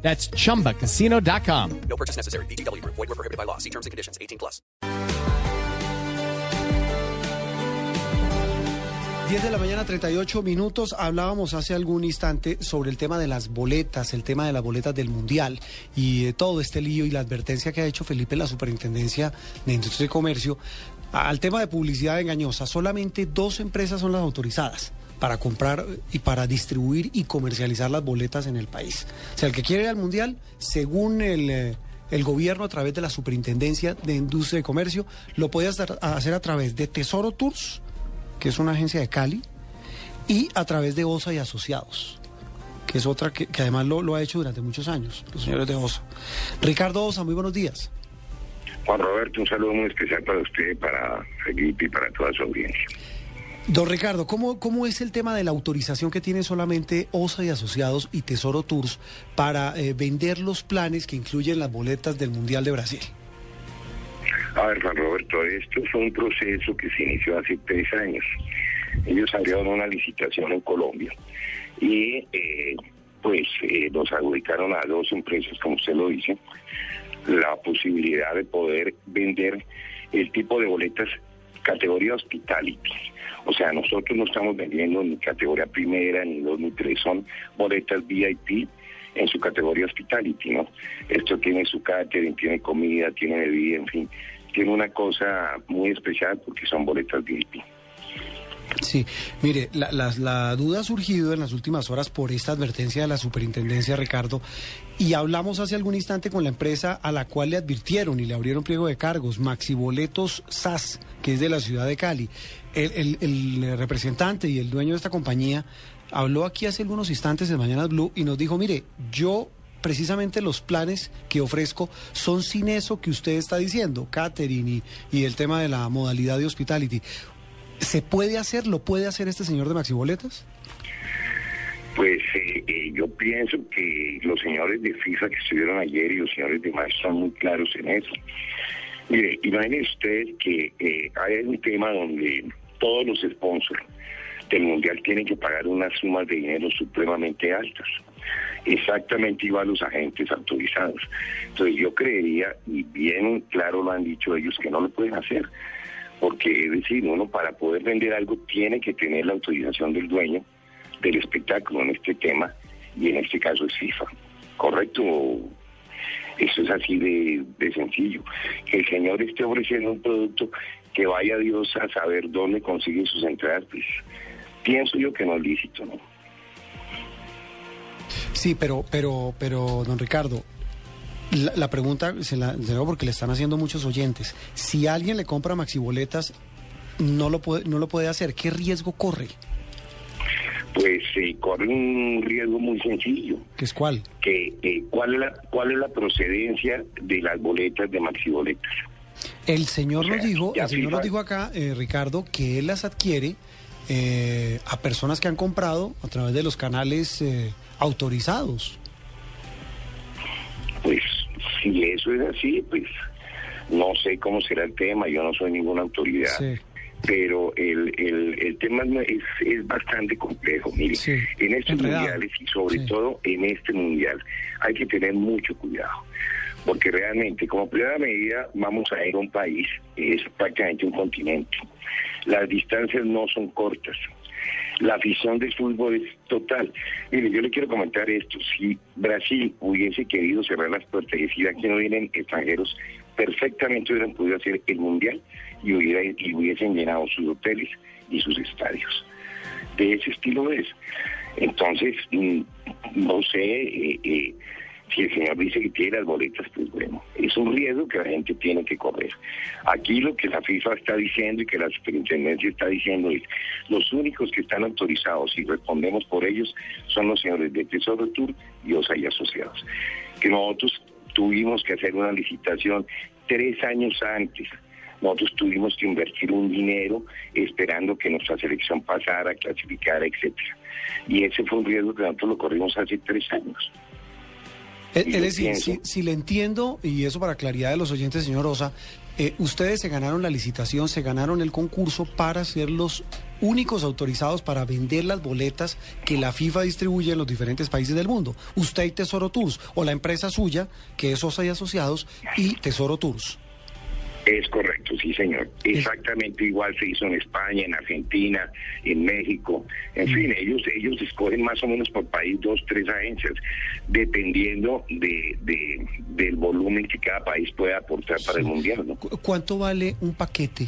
That's chumbacasino.com. No purchase necessary. BGW. Void were prohibited by law. See terms and conditions. 18 plus. 10 de la mañana, 38 minutos. Hablábamos hace algún instante sobre el tema de las boletas, el tema de las boletas del Mundial y eh, todo este lío y la advertencia que ha hecho Felipe, la Superintendencia de Industria y Comercio, al tema de publicidad engañosa. Solamente dos empresas son las autorizadas para comprar y para distribuir y comercializar las boletas en el país. O sea, el que quiere ir al Mundial, según el, eh, el gobierno a través de la Superintendencia de Industria y Comercio, lo puede hacer, a través de Tesoro Tours, que es una agencia de Cali, y a través de OSA y Asociados, que es otra que, además lo, lo ha hecho durante muchos años, los señores de OSA. Ricardo OSA, muy buenos días. Juan Roberto, un saludo muy especial para usted, para Felipe y para toda su audiencia. Don Ricardo, ¿cómo, ¿cómo es el tema de la autorización que tiene solamente OSA y Asociados y Tesoro Tours para eh, vender los planes que incluyen las boletas del Mundial de Brasil? A ver, Juan Roberto, esto fue un proceso que se inició hace tres años. Ellos abrieron una licitación en Colombia y eh, pues eh, nos adjudicaron a dos empresas, como usted lo dice, la posibilidad de poder vender el tipo de boletas categoría hospitality. O sea, nosotros no estamos vendiendo ni categoría primera, ni dos, ni tres, son boletas VIP en su categoría hospitality, ¿no? Esto tiene su catering, tiene comida, tiene bebida, en fin, tiene una cosa muy especial porque son boletas VIP. Sí, mire, la, la, duda ha surgido en las últimas horas por esta advertencia de la superintendencia, Ricardo, y hablamos hace algún instante con la empresa a la cual le advirtieron y le abrieron pliego de cargos, Maxi Boletos SAS, que es de la ciudad de Cali. El, el, representante y el dueño de esta compañía habló aquí hace algunos instantes en Mañana Blue y nos dijo, mire, yo precisamente los planes que ofrezco son sin eso que usted está diciendo, catering y, y el tema de la modalidad de hospitality. ¿Se puede hacer, lo puede hacer este señor de Maxi Boletas? Pues eh, eh, yo pienso que los señores de FIFA que estuvieron ayer y los señores de más son muy claros en eso. Mire, imagínense usted que eh, hay un tema donde todos los sponsors del Mundial tienen que pagar unas sumas de dinero supremamente altas. Exactamente igual los agentes autorizados. Entonces yo creería, y bien claro lo han dicho ellos, que no lo pueden hacer porque es decir, uno para poder vender algo tiene que tener la autorización del dueño del espectáculo en este tema, y en este caso es FIFA. ¿Correcto? Eso es así de, sencillo. Que el señor esté ofreciendo un producto que vaya Dios a saber dónde consigue sus entradas, pues pienso yo que no es lícito, ¿no? Sí, pero, pero, pero, don Ricardo, la, la, pregunta se la, se la porque le están haciendo muchos oyentes. Si alguien le compra maxiboletas, no lo puede, no lo puede hacer. ¿Qué riesgo corre? Pues eh, corre un riesgo muy sencillo. ¿Qué es cuál? Que eh, cuál es la cuál es la procedencia de las boletas de maxiboletas. El señor O sea, nos dijo, el señor nos dijo acá, eh, Ricardo, que él las adquiere eh, a personas que han comprado a través de los canales eh, autorizados. Eso es así, pues no sé cómo será el tema, yo no soy ninguna autoridad. Sí. Pero el, el, el tema es, es bastante complejo. Mire, Sí, en estos enredado. mundiales y sobre Sí. todo en este mundial hay que tener mucho cuidado. Porque realmente, como primera medida, vamos a ir a un país, es prácticamente un continente. Las distancias no son cortas. La afición del fútbol es total. Mire, yo le quiero comentar esto. Si Brasil hubiese querido cerrar las puertas y decir aquí no vienen extranjeros, perfectamente hubieran podido hacer el mundial y, hubiera, y hubiesen llenado sus hoteles y sus estadios. De ese estilo es. Entonces, mm, no sé eh, eh, si el señor dice que tiene las boletas, pues bueno, es un riesgo que la gente tiene que correr. Aquí lo que la FIFA está diciendo y que la superintendencia está diciendo es, los únicos que están autorizados y respondemos por ellos son los señores de Tesoro Tour y OSA y Asociados. Que nosotros tuvimos que hacer una licitación tres años antes. Nosotros tuvimos que invertir un dinero esperando que nuestra selección pasara, clasificara, etcétera. Y ese fue un riesgo que nosotros lo corrimos hace tres años. Es, Y es decir, si le entiendo, y eso para claridad de los oyentes, señor Osa, eh, ustedes se ganaron la licitación, se ganaron el concurso para ser los únicos autorizados para vender las boletas que la FIFA distribuye en los diferentes países del mundo. Usted y Tesoro Tours, o la empresa suya, que es Osa y Asociados, y Tesoro Tours. Es correcto, sí, señor. Exactamente igual se hizo en España, en Argentina, en México. En fin, ellos ellos escogen más o menos por país dos, tres agencias, dependiendo de, de- del volumen que cada país pueda aportar para el mundial. ¿no? ¿Cu- ¿Cuánto vale un paquete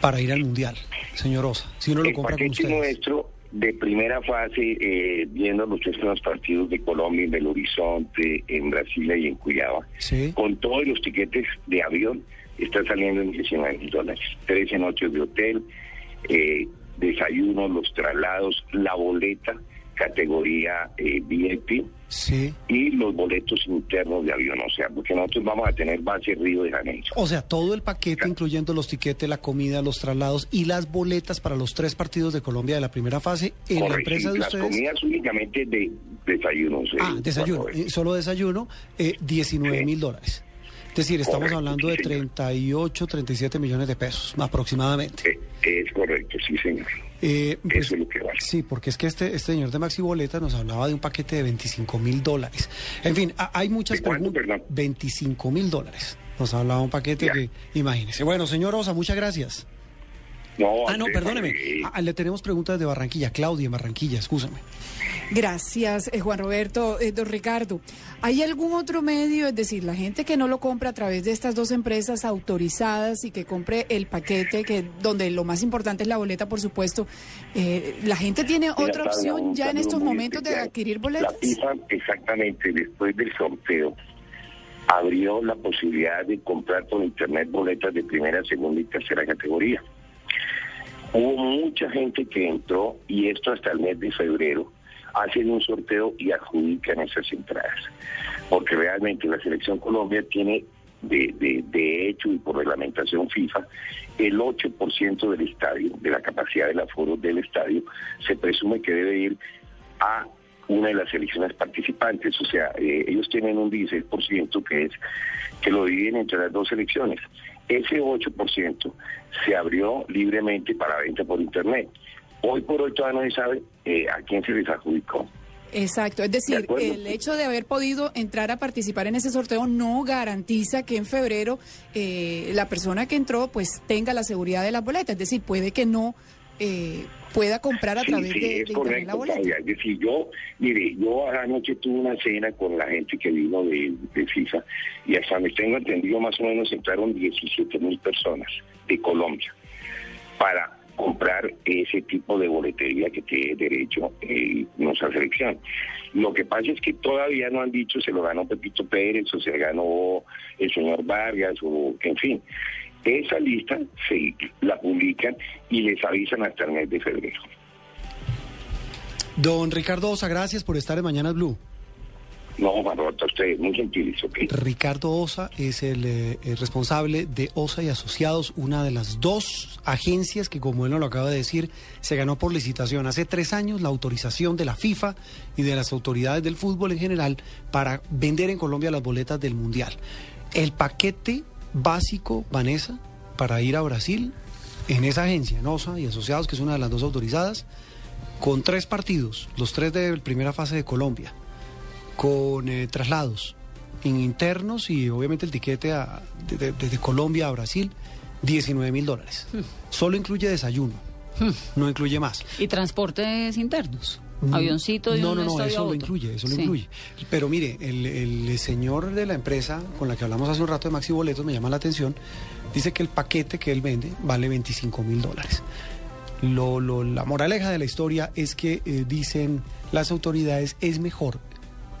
para ir al Mundial, señor Osa? Si uno lo El compra con paquete ustedes. nuestro de primera fase, eh, viendo los tres partidos de Colombia, en Belo Horizonte, en Brasilia y en Cuyaba, Sí. con todos los tiquetes de avión, está saliendo en 19 mil dólares. 13 noches de hotel, eh, desayuno, los traslados, la boleta, categoría eh, VIP Sí. y los boletos internos de avión. O sea, porque nosotros vamos a tener base Río de Janeiro. O sea, todo el paquete, incluyendo los tiquetes, la comida, los traslados y las boletas para los tres partidos de Colombia de la primera fase en la Correcto, empresa y de las ustedes. comidas únicamente de desayunos. eh, Ah, desayuno, eh, solo desayuno, eh, 19 Sí. mil dólares. Es decir, estamos Correcto, hablando de sí, señor. 38, 37 millones de pesos aproximadamente. Eh, es correcto, sí, señor. Eh, pues, Eso es lo que vale. Sí, porque es que este, este señor de Maxi Boleta nos hablaba de un paquete de 25 mil dólares. En fin, ha- hay muchas ¿De cuánto, preguntas. perdón? 25 mil dólares. Nos hablaba un paquete Ya. que, imagínese. Bueno, señor Osa, muchas gracias. No, Ah, no, perdóneme. eh, Ah, le tenemos preguntas de Barranquilla. Claudia, en Barranquilla, escúchame. Gracias, eh, Juan Roberto. Eh, don Ricardo, ¿hay algún otro medio, es decir, la gente que no lo compra a través de estas dos empresas autorizadas y que compre el paquete, que donde lo más importante es la boleta, por supuesto, eh, la gente tiene mira, otra opción ya en estos momentos de adquirir La boletas? FIFA, exactamente, después del sorteo, abrió la posibilidad de comprar por internet boletas de primera, segunda y tercera categoría. Hubo mucha gente que entró, y esto hasta el mes de febrero, hacen un sorteo y adjudican esas entradas. Porque realmente la Selección Colombia tiene, de, de, de hecho y por reglamentación FIFA, el 8% del estadio, de la capacidad del aforo del estadio, se presume que debe ir a una de las selecciones participantes, o sea, eh, ellos tienen un 16% que es que lo dividen entre las dos selecciones. Ese 8% se abrió libremente para venta por internet. Hoy por hoy todavía no se sabe eh, a quién se les adjudicó. Exacto, es De decir, acuerdo. el hecho de haber podido entrar a participar en ese sorteo no garantiza que en febrero eh, la persona que entró pues tenga la seguridad de la boleta, es decir, puede que no eh, pueda comprar a Sí, través sí, de, es de correcto. Claudia. Es decir, yo, mire, yo anoche tuve una cena con la gente que vino de, de FIFA y hasta me tengo entendido más o menos entraron 17 mil personas de Colombia para comprar ese tipo de boletería que tiene derecho eh, nuestra selección. Lo que pasa es que todavía no han dicho se lo ganó Pepito Pérez o se ganó el señor Vargas o en fin. Esa lista se la publican y les avisan hasta el mes de febrero. Don Ricardo Osa, gracias por estar en Mañanas Blue. No, Roberto, usted muy gentiles, ¿ok? Ricardo Osa es el, eh, el responsable de Osa y Asociados, una de las dos agencias que, como él nos lo acaba de decir, se ganó por licitación hace tres años la autorización de la FIFA y de las autoridades del fútbol en general para vender en Colombia las boletas del Mundial. El paquete básico, Vanessa, para ir a Brasil, en esa agencia, en Osa y Asociados, que es una de las dos autorizadas, con tres partidos, los tres de primera fase de Colombia con eh, traslados en internos y obviamente el tiquete a- de- de- desde Colombia a Brasil, 19 mil dólares. Solo incluye desayuno, no incluye más. Y transportes internos. Mm, Avioncito de No, un no, no, eso lo incluye, eso lo incluye. Pero mire, el, el señor de la empresa con la que hablamos hace un rato de Maxi Boletos me llama la atención, dice que el paquete que él vende vale 25 mil dólares. Lo, lo- la moraleja de la historia es que eh, dicen las autoridades es mejor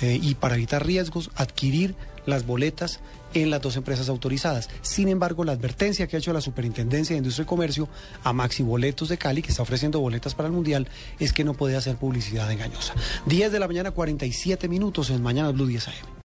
eh, y para evitar riesgos adquirir las boletas en las dos empresas autorizadas. Sin embargo, la advertencia que ha hecho la Superintendencia de Industria y Comercio a Maxi Boletos de Cali, que está ofreciendo boletas para el Mundial, es que no puede hacer publicidad engañosa. 10 de la mañana, 47 minutos en Mañana Blue 10 AM.